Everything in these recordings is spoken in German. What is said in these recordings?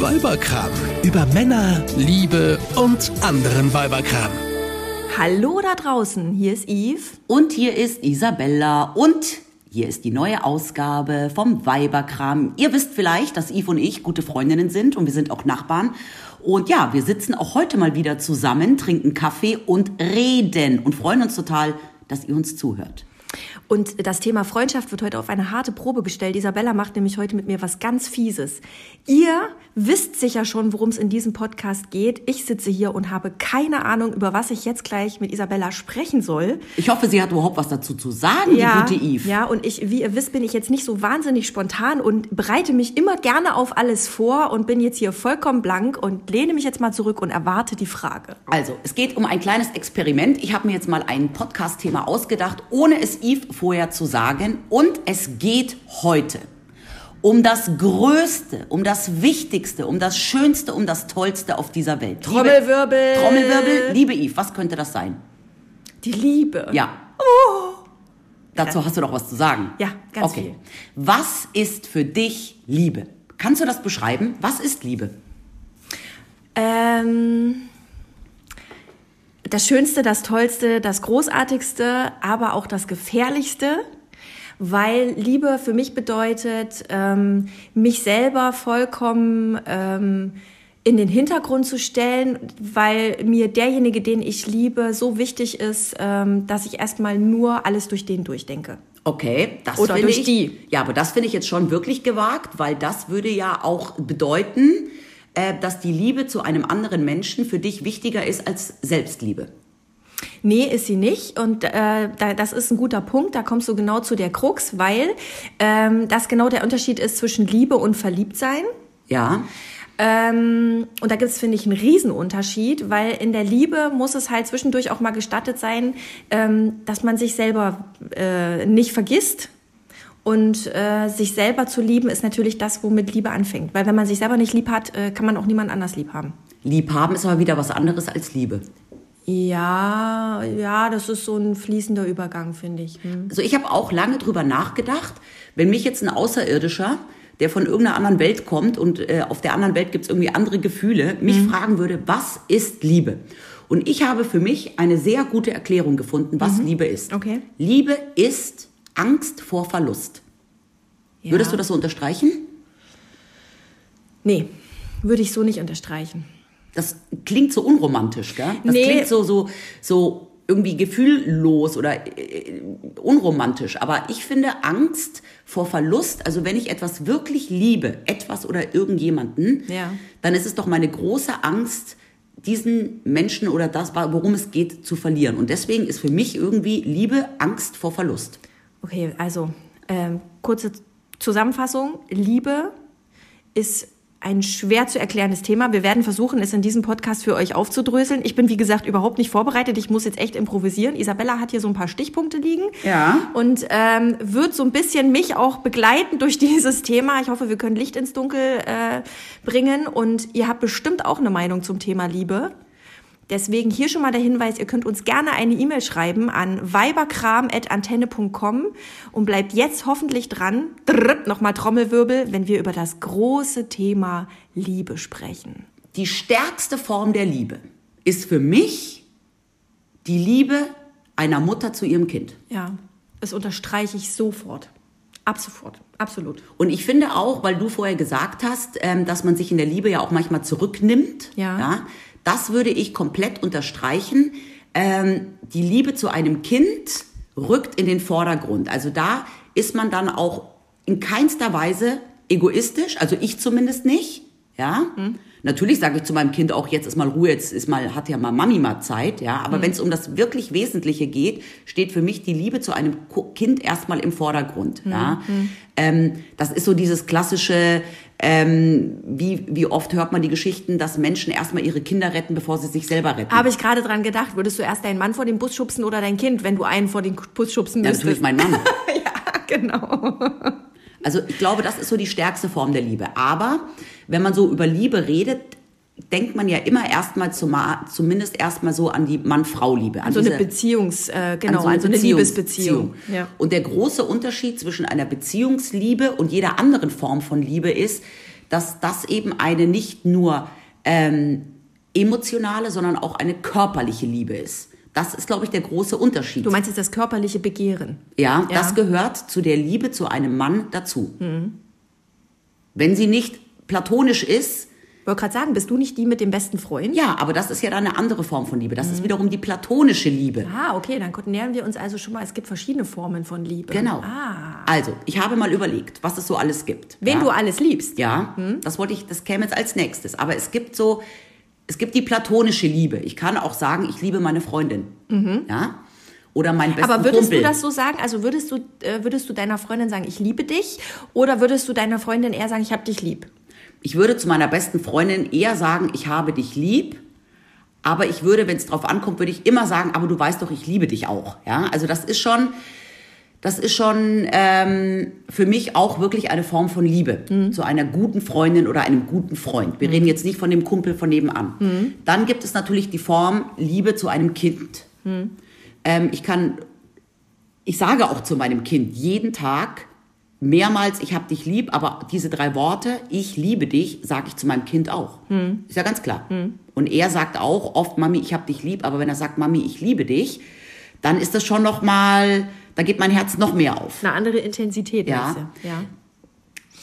Weiberkram. Über Männer, Liebe und anderen Weiberkram. Hallo da draußen, hier ist Yves. Und hier ist Isabella und hier ist die neue Ausgabe vom Weiberkram. Ihr wisst vielleicht, dass Yves und ich gute Freundinnen sind und wir sind auch Nachbarn. Und ja, wir sitzen auch heute mal wieder zusammen, trinken Kaffee und reden und freuen uns total, dass ihr uns zuhört. Und das Thema Freundschaft wird heute auf eine harte Probe gestellt. Isabella macht nämlich heute mit mir was ganz Fieses. Ihr wisst sicher schon, worum es in diesem Podcast geht. Ich sitze hier und habe keine Ahnung, über was ich jetzt gleich mit Isabella sprechen soll. Ich hoffe, sie hat überhaupt was dazu zu sagen, ja, die gute Eve. Ja, und ich, wie ihr wisst, bin ich jetzt nicht so wahnsinnig spontan und bereite mich immer gerne auf alles vor und bin jetzt hier vollkommen blank und lehne mich jetzt mal zurück und erwarte die Frage. Also, es geht um ein kleines Experiment. Ich habe mir jetzt mal ein Podcast-Thema ausgedacht, ohne es Eve vorher zu sagen. Und es geht heute um das Größte, um das Wichtigste, um das Schönste, um das Tollste auf dieser Welt. Trommelwirbel. Liebe, Trommelwirbel, liebe Eve, was könnte das sein? Die Liebe. Ja. Oh. Dazu hast du doch was zu sagen. Ja, ganz okay. viel. Was ist für dich Liebe? Kannst du das beschreiben? Was ist Liebe? Ähm, das Schönste, das Tollste, das Großartigste, aber auch das Gefährlichste, weil Liebe für mich bedeutet, ähm, mich selber vollkommen ähm, in den Hintergrund zu stellen, weil mir derjenige, den ich liebe, so wichtig ist, ähm, dass ich erstmal nur alles durch den durchdenke. Okay, das Oder durch ich, die. Ja, aber das finde ich jetzt schon wirklich gewagt, weil das würde ja auch bedeuten, dass die Liebe zu einem anderen Menschen für dich wichtiger ist als Selbstliebe. Nee, ist sie nicht. Und äh, da, das ist ein guter Punkt. Da kommst du genau zu der Krux, weil ähm, das genau der Unterschied ist zwischen Liebe und Verliebtsein. Ja. Ähm, und da gibt es, finde ich, einen Riesenunterschied, weil in der Liebe muss es halt zwischendurch auch mal gestattet sein, ähm, dass man sich selber äh, nicht vergisst. Und äh, sich selber zu lieben ist natürlich das, womit Liebe anfängt. Weil wenn man sich selber nicht lieb hat, äh, kann man auch niemand anders lieb haben. Liebhaben ist aber wieder was anderes als Liebe. Ja, ja, das ist so ein fließender Übergang, finde ich. Hm. Also ich habe auch lange drüber nachgedacht, wenn mich jetzt ein Außerirdischer, der von irgendeiner anderen Welt kommt und äh, auf der anderen Welt gibt es irgendwie andere Gefühle, mich Mhm. fragen würde, was ist Liebe? Und ich habe für mich eine sehr gute Erklärung gefunden, was Liebe ist. Mhm. Okay. Liebe ist Angst vor Verlust. Ja. Würdest du das so unterstreichen? Nee, würde ich so nicht unterstreichen. Das klingt so unromantisch, gell? Das Nee. klingt so, so, so irgendwie gefühllos oder äh, unromantisch. Aber ich finde Angst vor Verlust, also wenn ich etwas wirklich liebe, etwas oder irgendjemanden, Ja. dann ist es doch meine große Angst, diesen Menschen oder das, worum es geht, zu verlieren. Und deswegen ist für mich irgendwie Liebe Angst vor Verlust. Okay, also ähm, kurze Zusammenfassung. Liebe ist ein schwer zu erklärendes Thema. Wir werden versuchen, es in diesem Podcast für euch aufzudröseln. Ich bin, wie gesagt, überhaupt nicht vorbereitet. Ich muss jetzt echt improvisieren. Isabella hat hier so ein paar Stichpunkte liegen. Ja. Und ähm, wird so ein bisschen mich auch begleiten durch dieses Thema. Ich hoffe, wir können Licht ins Dunkel äh, bringen. Und ihr habt bestimmt auch eine Meinung zum Thema Liebe. Deswegen hier schon mal der Hinweis, ihr könnt uns gerne eine E-Mail schreiben an weiberkram.antenne.com und bleibt jetzt hoffentlich dran, nochmal Trommelwirbel, wenn wir über das große Thema Liebe sprechen. Die stärkste Form der Liebe ist für mich die Liebe einer Mutter zu ihrem Kind. Ja, das unterstreiche ich sofort. Ab sofort, absolut. Und ich finde auch, weil du vorher gesagt hast, ähm, dass man sich in der Liebe ja auch manchmal zurücknimmt. Ja. Das würde ich komplett unterstreichen. Ähm, die Liebe zu einem Kind rückt in den Vordergrund. Also da ist man dann auch in keinster Weise egoistisch, also ich zumindest nicht. Ja. Natürlich sage ich zu meinem Kind auch, jetzt ist mal Ruhe, jetzt ist mal, hat ja mal Mami mal Zeit, ja. Aber wenn es um das wirklich Wesentliche geht, steht für mich die Liebe zu einem Kind erstmal im Vordergrund, ja. Ähm, das ist so dieses klassische, ähm, wie, wie oft hört man die Geschichten, dass Menschen erstmal ihre Kinder retten, bevor sie sich selber retten. Habe ich gerade dran gedacht, würdest du erst deinen Mann vor den Bus schubsen oder dein Kind, wenn du einen vor den Bus schubsen ja, müsstest? natürlich mein Mann. ja, genau. Also ich glaube, das ist so die stärkste Form der Liebe. Aber wenn man so über Liebe redet, denkt man ja immer erstmal zuma- zumindest erstmal so an die Mann-Frau-Liebe. An So eine diese- Beziehungs, äh, genau, an so eine also eine Liebesbeziehung. Ja. Und der große Unterschied zwischen einer Beziehungsliebe und jeder anderen Form von Liebe ist, dass das eben eine nicht nur ähm, emotionale, sondern auch eine körperliche Liebe ist. Das ist, glaube ich, der große Unterschied. Du meinst jetzt das körperliche Begehren? Ja, Ja. Mhm. das gehört zu der Liebe zu einem Mann dazu. Wenn sie nicht platonisch ist, Ich wollte gerade sagen, bist du nicht die mit dem besten Freund? ja, aber das ist ja dann eine andere Form von Liebe. Das Mhm. ist wiederum die platonische Liebe. Ah, okay, dann nähern wir uns also schon mal, es gibt verschiedene Formen von Liebe. Genau. Ah. Also, ich habe mal überlegt, was es so alles gibt. Wen ja? du alles liebst. Ja, Hm? das wollte ich, das käme jetzt als nächstes. Aber es gibt so, es gibt die platonische Liebe. Ich kann auch sagen, ich liebe meine Freundin. Ja. Oder meinen besten Mhm. Aber würdest Kumpel. du das so sagen? Also würdest du, äh, würdest du deiner Freundin sagen, ich liebe dich? Oder würdest du deiner Freundin eher sagen, ich hab dich lieb? Ich würde zu meiner besten Freundin eher sagen, ich habe dich lieb. Aber ich würde, wenn es drauf ankommt, würde ich immer sagen, aber du weißt doch, ich liebe dich auch. Ja, also das ist schon, das ist schon ähm, für mich auch wirklich eine Form von Liebe zu einer guten Freundin oder einem guten Freund. Wir reden jetzt nicht von dem Kumpel von nebenan. Dann gibt es natürlich die Form Liebe zu einem Kind. Ähm, ich kann, ich sage auch zu meinem Kind jeden Tag mehrmals, ich habe dich lieb, aber diese drei Worte, ich liebe dich, sage ich zu meinem Kind auch. Ist ja ganz klar. Und er sagt auch oft, Mami, ich habe dich lieb, aber wenn er sagt, Mami, ich liebe dich, dann ist das schon noch mal, da geht mein Herz noch mehr auf. Eine andere Intensität. Ja. ja.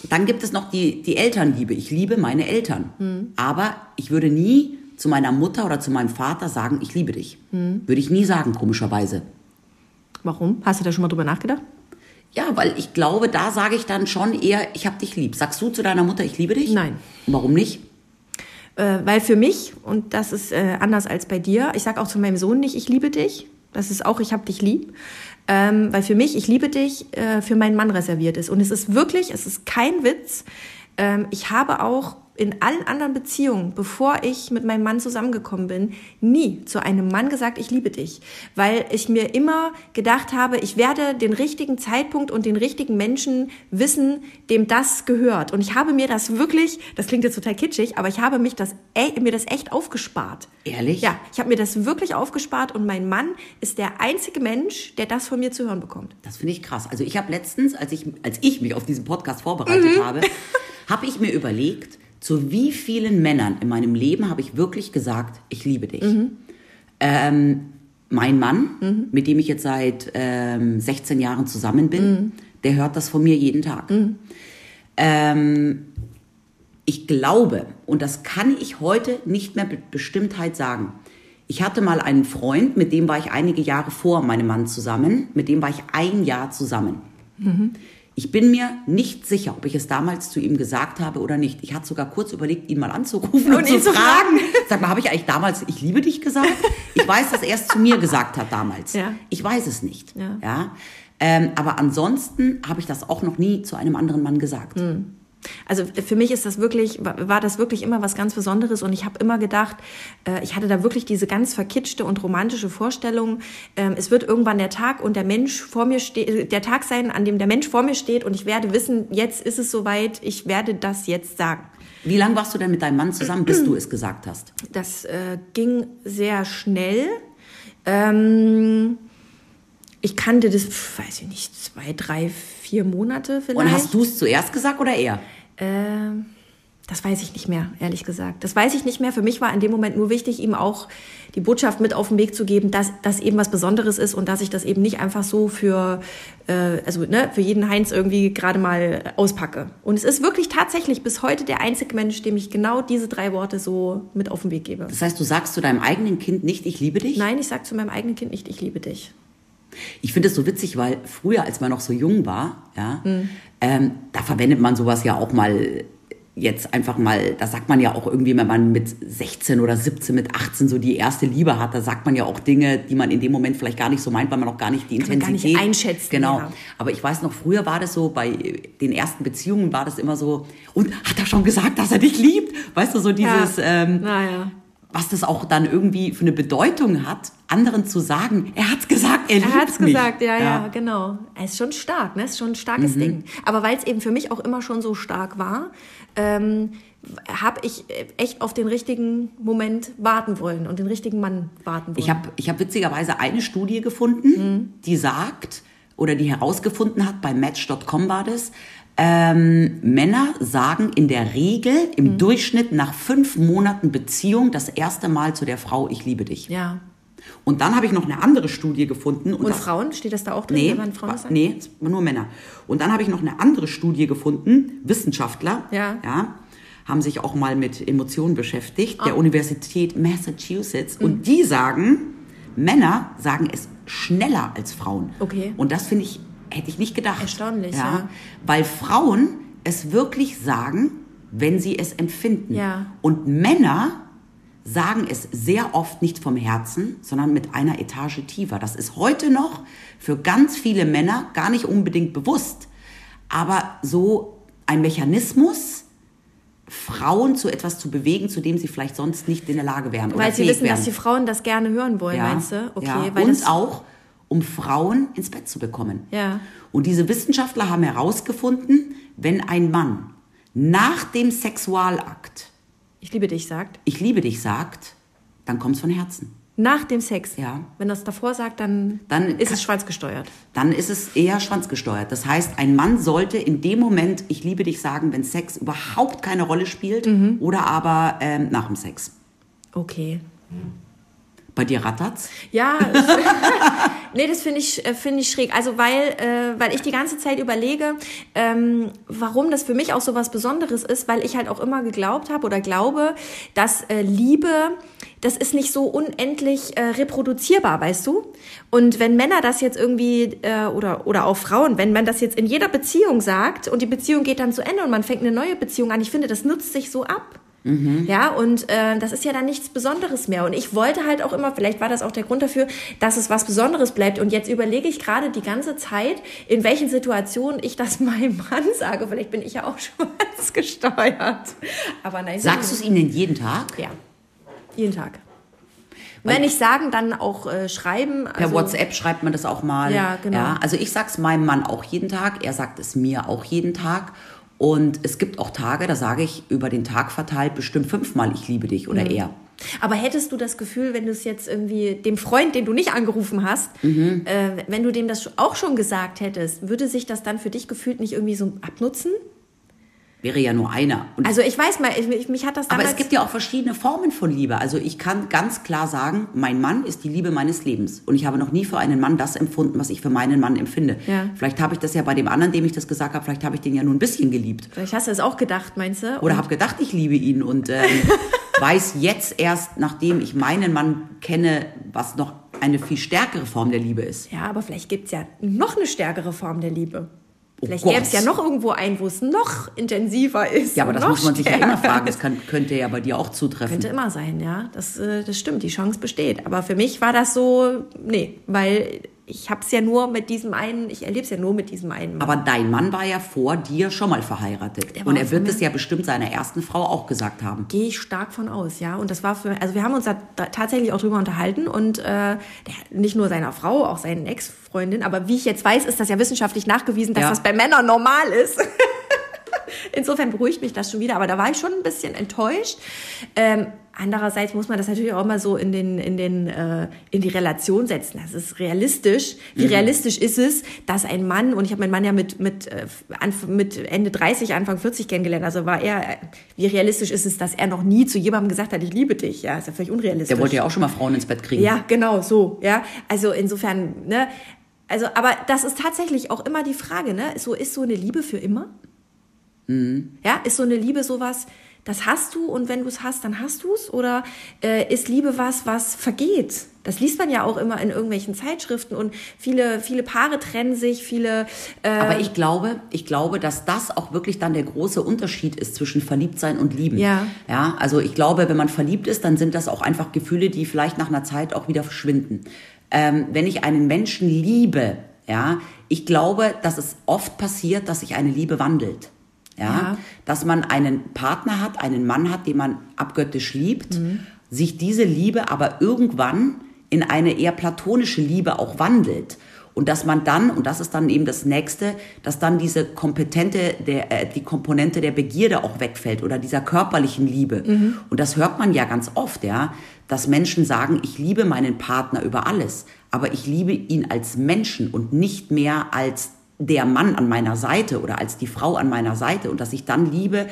Dann gibt es noch die, die Elternliebe. Ich liebe meine Eltern. Aber ich würde nie zu meiner Mutter oder zu meinem Vater sagen, ich liebe dich. Würde ich nie sagen, komischerweise. Warum? Hast du da schon mal drüber nachgedacht? Ja, weil ich glaube, da sage ich dann schon eher, ich habe dich lieb. Sagst du zu deiner Mutter, ich liebe dich? Nein. Warum nicht? Äh, weil für mich, und das ist äh, anders als bei dir, ich sage auch zu meinem Sohn nicht, ich liebe dich. Das ist auch, ich hab dich lieb. Ähm, weil für mich, ich liebe dich, äh, für meinen Mann reserviert ist. Und es ist wirklich, es ist kein Witz. Ähm, ich habe auch in allen anderen Beziehungen, bevor ich mit meinem Mann zusammengekommen bin, nie zu einem Mann gesagt, ich liebe dich. Weil ich mir immer gedacht habe, ich werde den richtigen Zeitpunkt und den richtigen Menschen wissen, dem das gehört. Und ich habe mir das wirklich, das klingt jetzt total kitschig, aber ich habe mich das, e- mir das echt aufgespart. Ehrlich? Ja, ich habe mir das wirklich aufgespart und mein Mann ist der einzige Mensch, der das von mir zu hören bekommt. Das finde ich krass. Also ich habe letztens, als ich, als ich mich auf diesen Podcast vorbereitet habe, habe ich mir überlegt, zu wie vielen Männern in meinem Leben habe ich wirklich gesagt, ich liebe dich. Ähm, mein Mann, mit dem ich jetzt seit ähm, 16 Jahren zusammen bin, der hört das von mir jeden Tag. Ähm, ich glaube, und das kann ich heute nicht mehr mit Bestimmtheit sagen, ich hatte mal einen Freund, mit dem war ich einige Jahre vor meinem Mann zusammen, mit dem war ich ein Jahr zusammen. Ich bin mir nicht sicher, ob ich es damals zu ihm gesagt habe oder nicht. Ich hatte sogar kurz überlegt, ihn mal anzurufen und, Und zu ihn zu fragen. Sag mal, habe ich eigentlich damals Ich liebe dich gesagt? Ich weiß, dass er es zu mir gesagt hat damals. Ja. Ich weiß es nicht. Ja. Ja? Ähm, aber ansonsten habe ich das auch noch nie zu einem anderen Mann gesagt. Also für mich ist das wirklich, war das wirklich immer was ganz Besonderes und ich habe immer gedacht, äh, ich hatte da wirklich diese ganz verkitschte und romantische Vorstellung, ähm, es wird irgendwann der Tag und der Mensch vor mir steht, der Tag sein, an dem der Mensch vor mir steht und ich werde wissen, jetzt ist es soweit, ich werde das jetzt sagen. Wie lange warst du denn mit deinem Mann zusammen, bis du es gesagt hast? Das äh, ging sehr schnell. Ähm, ich kannte das, weiß ich nicht, zwei, drei, vier Monate vielleicht. Und hast du es zuerst gesagt oder er? Ähm, das weiß ich nicht mehr, ehrlich gesagt. Das weiß ich nicht mehr. Für mich war in dem Moment nur wichtig, ihm auch die Botschaft mit auf den Weg zu geben, dass das eben was Besonderes ist und dass ich das eben nicht einfach so für, äh, also ne, für jeden Heinz irgendwie gerade mal auspacke. Und es ist wirklich tatsächlich bis heute der einzige Mensch, dem ich genau diese drei Worte so mit auf den Weg gebe. Das heißt, du sagst zu deinem eigenen Kind nicht, ich liebe dich? Nein, ich sage zu meinem eigenen Kind nicht, ich liebe dich. Ich finde es so witzig, weil früher, als man noch so jung war, ja, Mhm. ähm, da verwendet man sowas ja auch mal jetzt einfach mal, da sagt man ja auch irgendwie, wenn man mit 16 oder 17, mit 18 so die erste Liebe hat, da sagt man ja auch Dinge, die man in dem Moment vielleicht gar nicht so meint, weil man auch gar nicht die Kann man gar Intensität nicht einschätzen, Genau. ja. Aber ich weiß noch, früher war das so, bei den ersten Beziehungen war das immer so, und hat er schon gesagt, dass er dich liebt? Weißt du, so dieses, ähm, naja. Was das auch dann irgendwie für eine Bedeutung hat, anderen zu sagen, er hat's gesagt, er, Er liebt hat's mich. gesagt, ja, ja, genau. Er ist schon stark, ne? Ist schon ein Mhm. starkes Ding. Aber weil es eben für mich auch immer schon so stark war, ähm, habe ich echt auf den richtigen Moment warten wollen und den richtigen Mann warten wollen. Ich habe ich hab witzigerweise eine Studie gefunden, die sagt oder die herausgefunden hat, bei Match.com war das, Ähm, Männer sagen in der Regel im Mhm. Durchschnitt nach fünf Monaten Beziehung das erste Mal zu der Frau, ich liebe dich. Ja. Und dann habe ich noch eine andere Studie gefunden. Und das- Frauen, steht das da auch drin? Nee, wenn Frauen sagt? nee, nur Männer. Und dann habe ich noch eine andere Studie gefunden, Wissenschaftler, Ja. ja haben sich auch mal mit Emotionen beschäftigt, Ah. der Universität Massachusetts. Mhm. Und die sagen, Männer sagen es schneller als Frauen. Okay. Und das finde ich, hätte ich nicht gedacht. Erstaunlich, ja. Weil Frauen es wirklich sagen, wenn sie es empfinden. Ja. Und Männer sagen es sehr oft nicht vom Herzen, sondern mit einer Etage tiefer. Das ist heute noch für ganz viele Männer gar nicht unbedingt bewusst, aber so ein Mechanismus, Frauen zu etwas zu bewegen, zu dem sie vielleicht sonst nicht in der Lage wären. Weil sie wissen, wären. dass die Frauen das gerne hören wollen, Ja, meinst du? Okay, ja. weil Und auch, um Frauen ins Bett zu bekommen. Ja. Und diese Wissenschaftler haben herausgefunden, wenn ein Mann nach dem Sexualakt ich liebe dich sagt. ich liebe dich sagt, dann kommt es von Herzen. Nach dem Sex. Ja. Wenn das davor sagt, dann, Dann ist kann- es schwanzgesteuert. Dann ist es eher schwanzgesteuert. Das heißt, ein Mann sollte in dem Moment ich liebe dich sagen, wenn Sex überhaupt keine Rolle spielt Mhm. oder aber ähm, nach dem Sex. Okay. Bei dir rattert's? Ja, nee, das finde ich, äh, finde ich schräg. Also weil, äh, weil ich die ganze Zeit überlege, ähm, warum das für mich auch so was Besonderes ist, weil ich halt auch immer geglaubt habe oder glaube, dass äh, Liebe, das ist nicht so unendlich äh, reproduzierbar, weißt du? Und wenn Männer das jetzt irgendwie, äh, oder, oder auch Frauen, wenn man das jetzt in jeder Beziehung sagt und die Beziehung geht dann zu Ende und man fängt eine neue Beziehung an, ich finde, das nutzt sich so ab. Ja, und äh, das ist ja dann nichts Besonderes mehr. Und ich wollte halt auch immer, vielleicht war das auch der Grund dafür, dass es was Besonderes bleibt. Und jetzt überlege ich gerade die ganze Zeit, in welchen Situationen ich das meinem Mann sage. Vielleicht bin ich ja auch schwarz gesteuert. Aber nein. Sagst du es ihnen jeden Tag? Ja, jeden Tag. Weil- Wenn nicht sagen, dann auch äh, schreiben. Per also, WhatsApp schreibt man das auch mal. Ja, genau. also ich sag's meinem Mann auch jeden Tag, er sagt es mir auch jeden Tag. Und es gibt auch Tage, da sage ich über den Tag verteilt bestimmt fünfmal, ich liebe dich oder er. Aber hättest du das Gefühl, wenn du es jetzt irgendwie dem Freund, den du nicht angerufen hast, Mhm. äh, wenn du dem das auch schon gesagt hättest, würde sich das dann für dich gefühlt nicht irgendwie so abnutzen? Wäre ja nur einer. Und Also ich weiß mal, ich, ich- mich hat das Aber damals... es gibt ja auch verschiedene Formen von Liebe. Also ich kann ganz klar sagen, mein Mann ist die Liebe meines Lebens. Und ich habe noch nie für einen Mann das empfunden, was ich für meinen Mann empfinde. Ja. Vielleicht habe ich das ja bei dem anderen, dem ich das gesagt habe, vielleicht habe ich den ja nur ein bisschen geliebt. Vielleicht hast du es auch gedacht, meinst du? Oder Und- habe gedacht, ich liebe ihn und ähm, weiß jetzt erst, nachdem ich meinen Mann kenne, was noch eine viel stärkere Form der Liebe ist. Ja, aber vielleicht gibt es ja noch eine stärkere Form der Liebe. Oh Vielleicht gäbe es ja noch irgendwo ein, wo es noch intensiver ist. Ja, aber das muss man sich ja immer fragen. Das kann, könnte ja bei dir auch zutreffen. Könnte immer sein, ja. Das, äh, das stimmt, die Chance besteht. Aber für mich war das so, nee, weil ich habe es ja nur mit diesem einen, ich erlebe es ja nur mit diesem einen. Mann. Aber dein Mann war ja vor dir schon mal verheiratet. Und er wird es ja bestimmt seiner ersten Frau auch gesagt haben. Gehe ich stark von aus, ja. Und das war für, also wir haben uns da tatsächlich auch drüber unterhalten und äh, nicht nur seiner Frau, auch seinen Ex-Freundin. Aber wie ich jetzt weiß, ist das ja wissenschaftlich nachgewiesen, dass Ja. das bei Männern normal ist. Insofern beruhigt mich das schon wieder, aber da war ich schon ein bisschen enttäuscht. Ähm, andererseits muss man das natürlich auch mal so in den in den äh, in die Relation setzen. Das ist realistisch. Wie realistisch ist es, dass ein Mann und ich habe meinen Mann ja mit mit äh, mit Ende 30, Anfang 40 kennengelernt. Also war er. äh, Wie realistisch ist es, dass er noch nie zu jemandem gesagt hat, ich liebe dich? Ja, ist ja völlig unrealistisch. Der wollte ja auch schon mal Frauen ins Bett kriegen. Ja, genau, so, ja. Also insofern, ne, also, aber das ist tatsächlich auch immer die Frage, ne? So, ist so eine Liebe für immer? Ja, ist so eine Liebe sowas, das hast du und wenn du es hast, dann hast du es? Oder äh, ist Liebe was, was vergeht? Das liest man ja auch immer in irgendwelchen Zeitschriften und viele, viele Paare trennen sich, viele. Äh, Aber ich glaube, ich glaube, dass das auch wirklich dann der große Unterschied ist zwischen Verliebtsein und Lieben. Ja. Ja, also ich glaube, wenn man verliebt ist, dann sind das auch einfach Gefühle, die vielleicht nach einer Zeit auch wieder verschwinden. Ähm, wenn ich einen Menschen liebe, ja, ich glaube, dass es oft passiert, dass sich eine Liebe wandelt. Ja, Ja. dass man einen Partner hat, einen Mann hat, den man abgöttisch liebt, Mhm. sich diese Liebe aber irgendwann in eine eher platonische Liebe auch wandelt. Und dass man dann, und das ist dann eben das Nächste, dass dann diese kompetente, der, äh, die Komponente der Begierde auch wegfällt oder dieser körperlichen Liebe. Und das hört man ja ganz oft, ja, dass Menschen sagen, ich liebe meinen Partner über alles, aber ich liebe ihn als Menschen und nicht mehr als der Mann an meiner Seite oder als die Frau an meiner Seite und dass sich dann Liebe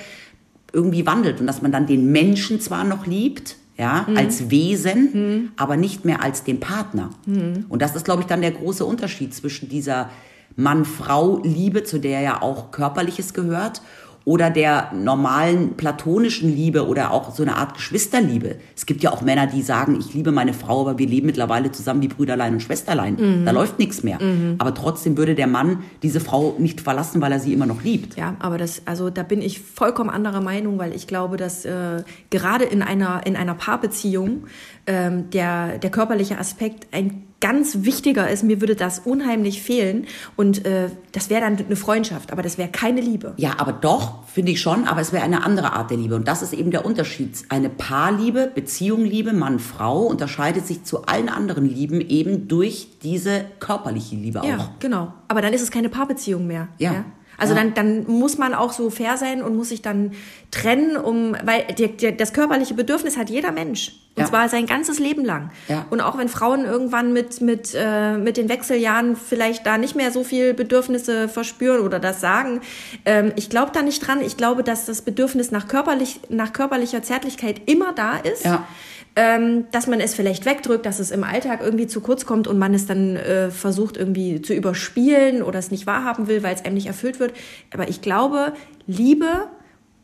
irgendwie wandelt und dass man dann den Menschen zwar noch liebt, ja, Mhm. als Wesen, aber nicht mehr als den Partner. Mhm. Und das ist, glaube ich, dann der große Unterschied zwischen dieser Mann-Frau-Liebe, zu der ja auch Körperliches gehört, oder der normalen platonischen Liebe oder auch so eine Art Geschwisterliebe. Es gibt ja auch Männer, die sagen, ich liebe meine Frau, aber wir leben mittlerweile zusammen wie Brüderlein und Schwesterlein. Mhm. Da läuft nichts mehr. Aber trotzdem würde der Mann diese Frau nicht verlassen, weil er sie immer noch liebt. Ja, aber das, also da bin ich vollkommen anderer Meinung, weil ich glaube, dass äh, gerade in einer in einer Paarbeziehung ähm, der der körperliche Aspekt ein ganz wichtiger ist. Mir würde das unheimlich fehlen und äh, das wäre dann eine Freundschaft, aber das wäre keine Liebe. Ja, aber doch, finde ich schon, aber es wäre eine andere Art der Liebe. Und das ist eben der Unterschied. Eine Paarliebe, Beziehungliebe, Mann, Frau, unterscheidet sich zu allen anderen Lieben eben durch diese körperliche Liebe auch. Ja, genau. Aber dann ist es keine Paarbeziehung mehr. Ja. Also Ja. dann, dann muss man auch so fair sein und muss sich dann trennen, um, weil der, der, das körperliche Bedürfnis hat jeder Mensch. Und Ja. zwar sein ganzes Leben lang. Ja. Und auch wenn Frauen irgendwann mit, mit, äh, mit den Wechseljahren vielleicht da nicht mehr so viel Bedürfnisse verspüren oder das sagen, ähm, ich glaube da nicht dran. Ich glaube, dass das Bedürfnis nach, körperlich, nach körperlicher Zärtlichkeit immer da ist. Ja. Ähm, dass man es vielleicht wegdrückt, dass es im Alltag irgendwie zu kurz kommt und man es dann äh, versucht irgendwie zu überspielen oder es nicht wahrhaben will, weil es einem nicht erfüllt wird. Aber ich glaube, Liebe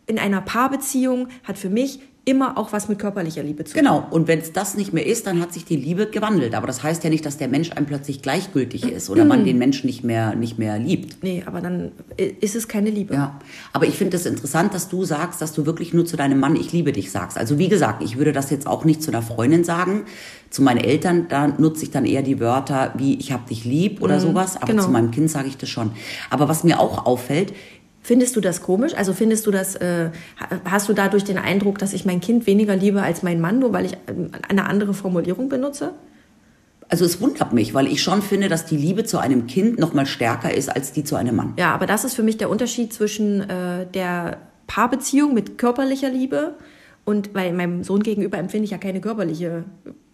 in einer Paarbeziehung hat für mich immer auch was mit körperlicher Liebe zu tun. Genau. Und wenn es das nicht mehr ist, dann hat sich die Liebe gewandelt. Aber das heißt ja nicht, dass der Mensch einem plötzlich gleichgültig ist oder Mhm. man den Menschen nicht mehr, nicht mehr liebt. Nee, aber dann ist es keine Liebe. Ja, aber ich finde es interessant, dass du sagst, dass du wirklich nur zu deinem Mann ich liebe dich sagst. Also wie gesagt, ich würde das jetzt auch nicht zu einer Freundin sagen. Zu meinen Eltern, da nutze ich dann eher die Wörter wie ich hab dich lieb oder sowas, aber genau. zu meinem Kind sage ich das schon. Aber was mir auch auffällt, Findest du das komisch? Also findest du das, äh, ha- hast du dadurch den Eindruck, dass ich mein Kind weniger liebe als mein Mann, nur weil ich ähm, eine andere Formulierung benutze? also es wundert mich, weil ich schon finde, dass die Liebe zu einem Kind noch mal stärker ist als die zu einem Mann. Ja, aber das ist für mich der Unterschied zwischen äh, der Paarbeziehung mit körperlicher Liebe und weil meinem Sohn gegenüber empfinde ich ja keine körperliche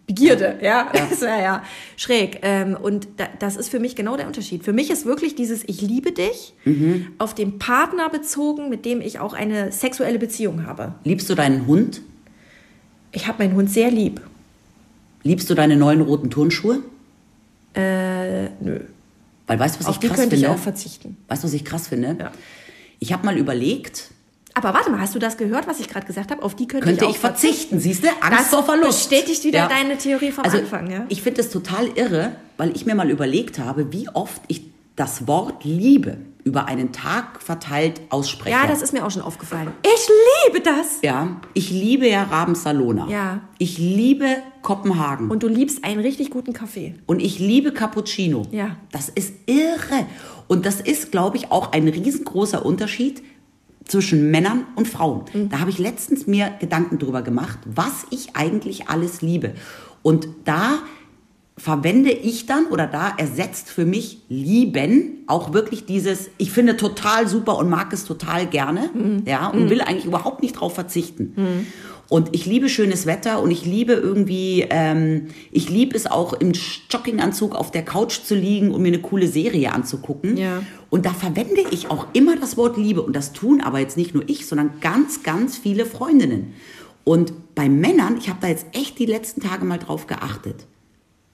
Begierde, ja, das wäre ja schräg. Ähm, und da, das ist für mich genau der Unterschied. Für mich ist wirklich dieses Ich liebe dich auf den Partner bezogen, mit dem ich auch eine sexuelle Beziehung habe. Liebst du deinen Hund? Ich habe meinen Hund sehr lieb. Liebst du deine neuen roten Turnschuhe? Äh, nö. Weil weißt du, was Auf ich die krass könnte finde? ich auch verzichten. weißt du, was ich krass finde? Ja. Ich habe mal überlegt, Aber warte mal, hast du das gehört, was ich gerade gesagt habe? Auf die könnte, könnte ich ich auch verzichten, siehst du? Angst Das vor Verlust. bestätigt wieder deine Theorie vom also, Anfang, ja? Ich finde das total irre, weil ich mir mal überlegt habe, wie oft ich das Wort Liebe über einen Tag verteilt ausspreche. Ja, das ist mir auch schon aufgefallen. Ich liebe das. Ja, ich liebe ja Rabensalona. Ja. Ich liebe Kopenhagen. Und du liebst einen richtig guten Kaffee. Und ich liebe Cappuccino. Ja. Das ist irre. Und das ist, glaube ich, auch ein riesengroßer Unterschied zwischen Männern und Frauen. Mhm. Da habe ich letztens mir Gedanken drüber gemacht, was ich eigentlich alles liebe. Und da verwende ich dann oder da ersetzt für mich lieben auch wirklich dieses, ich finde total super und mag es total gerne, ja, und will eigentlich überhaupt nicht drauf verzichten. Und ich liebe schönes Wetter und ich liebe irgendwie, ähm, ich liebe es auch im Jogginganzug auf der Couch zu liegen und mir eine coole Serie anzugucken. Ja. Und da verwende ich auch immer das Wort Liebe. Und das tun aber jetzt nicht nur ich, sondern ganz, ganz viele Freundinnen. Und bei Männern, ich habe da jetzt echt die letzten Tage mal drauf geachtet,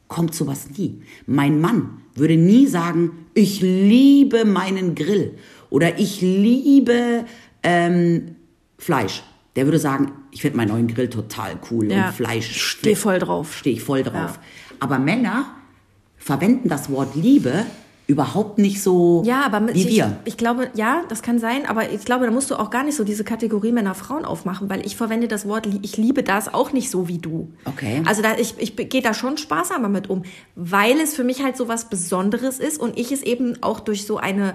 kommt sowas nie. Mein Mann würde nie sagen, ich liebe meinen Grill oder ich liebe ähm, Fleisch. Der würde sagen, ich finde meinen neuen Grill total cool Ja. und Fleisch Steh voll drauf. stehe ich voll drauf. Aber Männer verwenden das Wort Liebe überhaupt nicht so Ja, aber mit- wie ich, wir. ich glaube, ja, das kann sein, aber ich glaube, da musst du auch gar nicht so diese Kategorie Männer-Frauen aufmachen, weil ich verwende das Wort, ich liebe das auch nicht so wie du. Okay. Also da, ich, ich gehe da schon sparsamer mit um, weil es für mich halt so was Besonderes ist und ich es eben auch durch so eine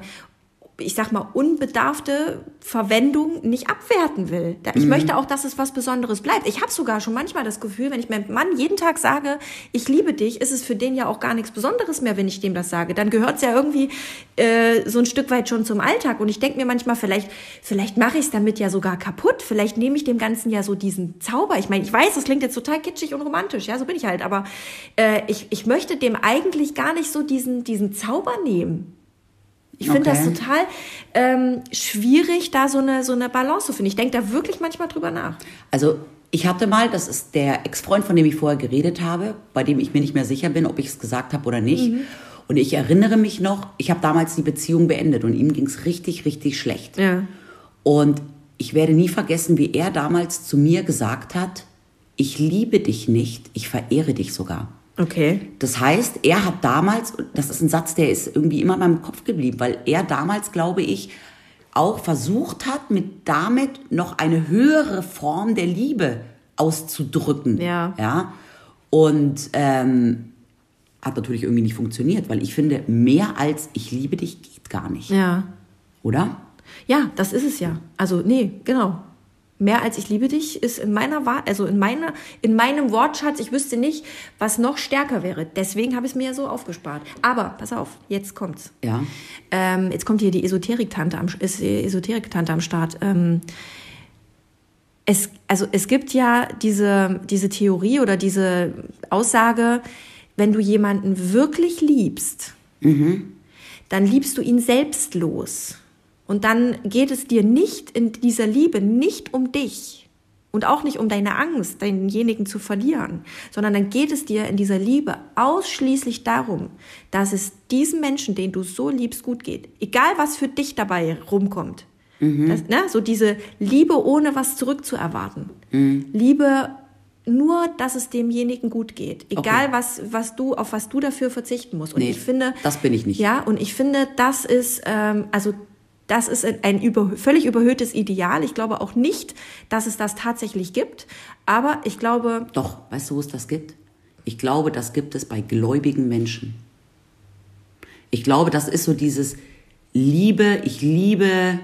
ich sag mal, unbedarfte Verwendung nicht abwerten will. Ich Mhm. möchte auch, dass es was Besonderes bleibt. Ich habe sogar schon manchmal das Gefühl, wenn ich meinem Mann jeden Tag sage, ich liebe dich, ist es für den ja auch gar nichts Besonderes mehr, wenn ich dem das sage. Dann gehört es ja irgendwie äh, so ein Stück weit schon zum Alltag. Und ich denke mir manchmal, vielleicht, vielleicht mache ich es damit ja sogar kaputt. Vielleicht nehme ich dem Ganzen ja so diesen Zauber. Ich meine, ich weiß, das klingt jetzt total kitschig und romantisch, ja, so bin ich halt. Aber äh, ich, ich möchte dem eigentlich gar nicht so diesen, diesen Zauber nehmen. Ich finde das Okay. total ähm, schwierig, da so eine, so eine Balance zu finden. Ich denke da wirklich manchmal drüber nach. Also ich hatte mal, das ist der Ex-Freund, von dem ich vorher geredet habe, bei dem ich mir nicht mehr sicher bin, ob ich es gesagt habe oder nicht. Mhm. Und ich erinnere mich noch, ich habe damals die Beziehung beendet und ihm ging es richtig, richtig schlecht. Ja. Und ich werde nie vergessen, wie er damals zu mir gesagt hat, ich liebe dich nicht, ich verehre dich sogar. Okay. Das heißt, er hat damals, das ist ein Satz, der ist irgendwie immer in meinem Kopf geblieben, weil er damals, glaube ich, auch versucht hat, mit damit noch eine höhere Form der Liebe auszudrücken. Ja. ja? Und ähm, hat natürlich irgendwie nicht funktioniert, weil ich finde, mehr als ich liebe dich geht gar nicht. Ja. Oder? Ja, das ist es ja. Also, nee, genau. Mehr als ich liebe dich ist in meiner Wahl, also in meiner, in meinem Wortschatz, ich wüsste nicht, was noch stärker wäre. Deswegen habe ich es mir ja so aufgespart. Aber, pass auf, jetzt kommt's. Ja. Ähm, jetzt kommt hier die Esoterik-Tante am, ist Esoterik-Tante am Start. Ähm, es, also es gibt ja diese, diese Theorie oder diese Aussage, wenn du jemanden wirklich liebst, dann liebst du ihn selbstlos. Und dann geht es dir nicht in dieser Liebe nicht um dich und auch nicht um deine Angst, denjenigen zu verlieren, sondern dann geht es dir in dieser Liebe ausschließlich darum, dass es diesem Menschen, den du so liebst, gut geht. Egal was für dich dabei rumkommt. Das, ne? So diese Liebe ohne was zurückzuerwarten. Liebe nur, dass es demjenigen gut geht. Egal Okay. was, was du, auf was du dafür verzichten musst. Und Nee, ich finde. das bin ich nicht. Ja, und ich finde, das ist, ähm, also, das ist ein über, völlig überhöhtes Ideal. Ich glaube auch nicht, dass es das tatsächlich gibt. Aber ich glaube, Doch, weißt du, wo es das gibt? Ich glaube, das gibt es bei gläubigen Menschen. Ich glaube, das ist so dieses Liebe, ich liebe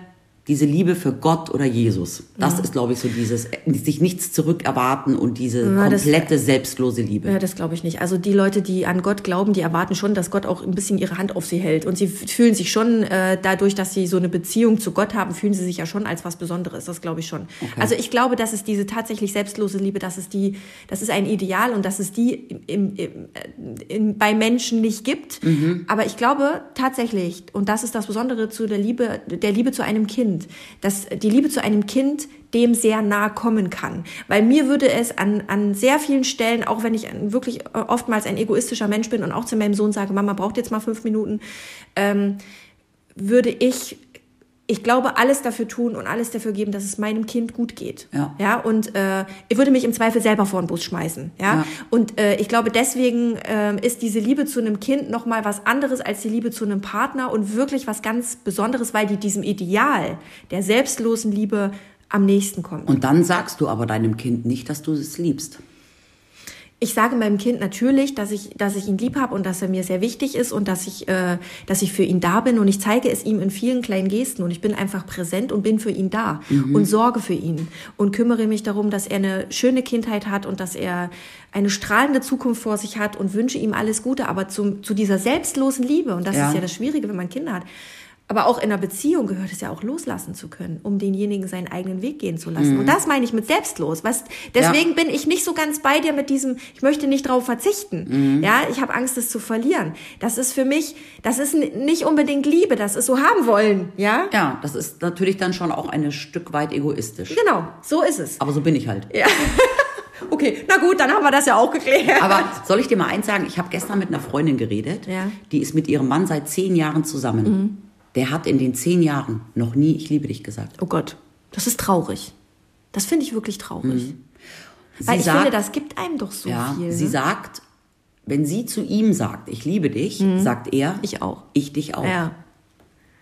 diese Liebe für Gott oder Jesus. Das ist, glaube ich, so dieses sich nichts zurückerwarten und diese Ja, das- komplette selbstlose Liebe. Ja, das glaube ich nicht. Also die Leute, die an Gott glauben, die erwarten schon, dass Gott auch ein bisschen ihre Hand auf sie hält. Und sie fühlen sich schon, äh, dadurch, dass sie so eine Beziehung zu Gott haben, fühlen sie sich ja schon als was Besonderes. Das glaube ich schon. Also ich glaube, dass es diese tatsächlich selbstlose Liebe, dass es die, das ist ein Ideal und dass es die im, im, im, äh, in, bei Menschen nicht gibt. Aber ich glaube tatsächlich, und das ist das Besondere zu der Liebe, der Liebe zu einem Kind, dass die Liebe zu einem Kind dem sehr nahe kommen kann. Weil mir würde es an, an sehr vielen Stellen, auch wenn ich wirklich äh, oftmals ein egoistischer Mensch bin und auch zu meinem Sohn sage, Mama braucht jetzt mal fünf Minuten, ähm, würde ich, ich glaube, alles dafür tun und alles dafür geben, dass es meinem Kind gut geht. Ja. Ja, und äh, ich würde mich im Zweifel selber vor den Bus schmeißen. Ja. Ja. Und äh, ich glaube, deswegen ähm, ist diese Liebe zu einem Kind noch mal was anderes als die Liebe zu einem Partner und wirklich was ganz Besonderes, weil die diesem Ideal der selbstlosen Liebe am nächsten kommt. Und dann sagst du aber deinem Kind nicht, dass du es liebst. Ich sage meinem Kind natürlich, dass ich, dass ich ihn lieb habe und dass er mir sehr wichtig ist und dass ich, äh, dass ich für ihn da bin und ich zeige es ihm in vielen kleinen Gesten und ich bin einfach präsent und bin für ihn da und sorge für ihn und kümmere mich darum, dass er eine schöne Kindheit hat und dass er eine strahlende Zukunft vor sich hat und wünsche ihm alles Gute, aber zum, zu dieser selbstlosen Liebe und das Ja. ist ja das Schwierige, wenn man Kinder hat. Aber auch in einer Beziehung gehört es ja auch loslassen zu können, um denjenigen seinen eigenen Weg gehen zu lassen. Und das meine ich mit selbstlos. Was, deswegen bin ich nicht so ganz bei dir mit diesem, ich möchte nicht drauf verzichten. Ja, ich habe Angst, es zu verlieren. Das ist für mich, das ist nicht unbedingt Liebe, das ist so haben wollen. Ja, Ja, das ist natürlich dann schon auch ein Stück weit egoistisch. genau, so ist es. Aber so bin ich halt. Okay, na gut, dann haben wir das ja auch geklärt. Aber soll ich dir mal eins sagen? Ich habe gestern mit einer Freundin geredet. Ja. Mhm. Die ist mit ihrem Mann seit zehn Jahren zusammen. Der hat in den zehn Jahren noch nie Ich liebe dich gesagt. Oh Gott, das ist traurig. Das finde ich wirklich traurig. Sie Weil ich sagt, finde, das gibt einem doch so ja, viel. sie ne? sagt, wenn sie zu ihm sagt, ich liebe dich, sagt er, Mhm. Ich auch. Ich dich auch. Ja.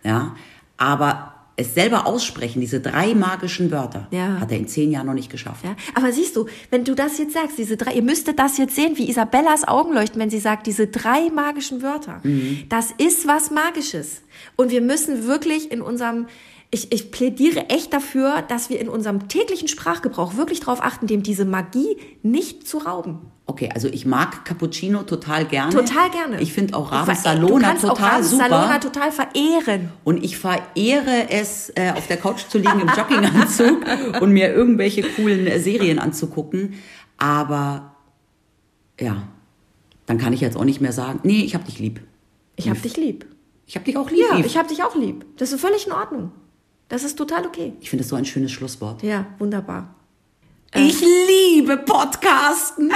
Ja. Aber es selber aussprechen, diese drei magischen Wörter, Ja. hat er in zehn Jahren noch nicht geschafft. Ja, aber siehst du, wenn du das jetzt sagst, diese drei, ihr müsstet das jetzt sehen, wie Isabellas Augen leuchten, wenn sie sagt, diese drei magischen Wörter. Das ist was Magisches. Und wir müssen wirklich in unserem, ich, ich plädiere echt dafür, dass wir in unserem täglichen Sprachgebrauch wirklich darauf achten, dem diese Magie nicht zu rauben. Okay, also ich mag Cappuccino total gerne. Total gerne. Ich finde auch Du Raven ver- Salona du kannst auch total Raven super. Salona total verehren. Und ich verehre es, äh, auf der Couch zu liegen im Jogginganzug und mir irgendwelche coolen äh, Serien anzugucken. Aber ja, dann kann ich jetzt auch nicht mehr sagen, nee, ich hab dich lieb. Ich hab dich lieb. Ich hab dich auch lieb. Ja, Yves. ich habe dich auch lieb. Das ist völlig in Ordnung. Das ist total okay. ich finde das so ein schönes Schlusswort. Ja, wunderbar. Ich liebe Podcasten.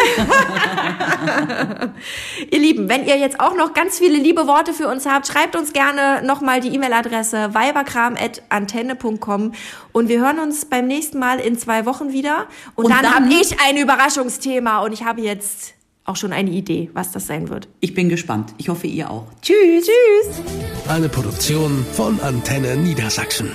Ihr Lieben, wenn ihr jetzt auch noch ganz viele liebe Worte für uns habt, schreibt uns gerne nochmal die E-Mail-Adresse weiberkram.antenne.com und wir hören uns beim nächsten Mal in zwei Wochen wieder. Und, Und dann, dann- habe ich ein Überraschungsthema und ich habe jetzt auch schon eine Idee, was das sein wird. Ich bin gespannt. Ich hoffe, ihr auch. Tschüss. Tschüss. Eine Produktion von Antenne Niedersachsen.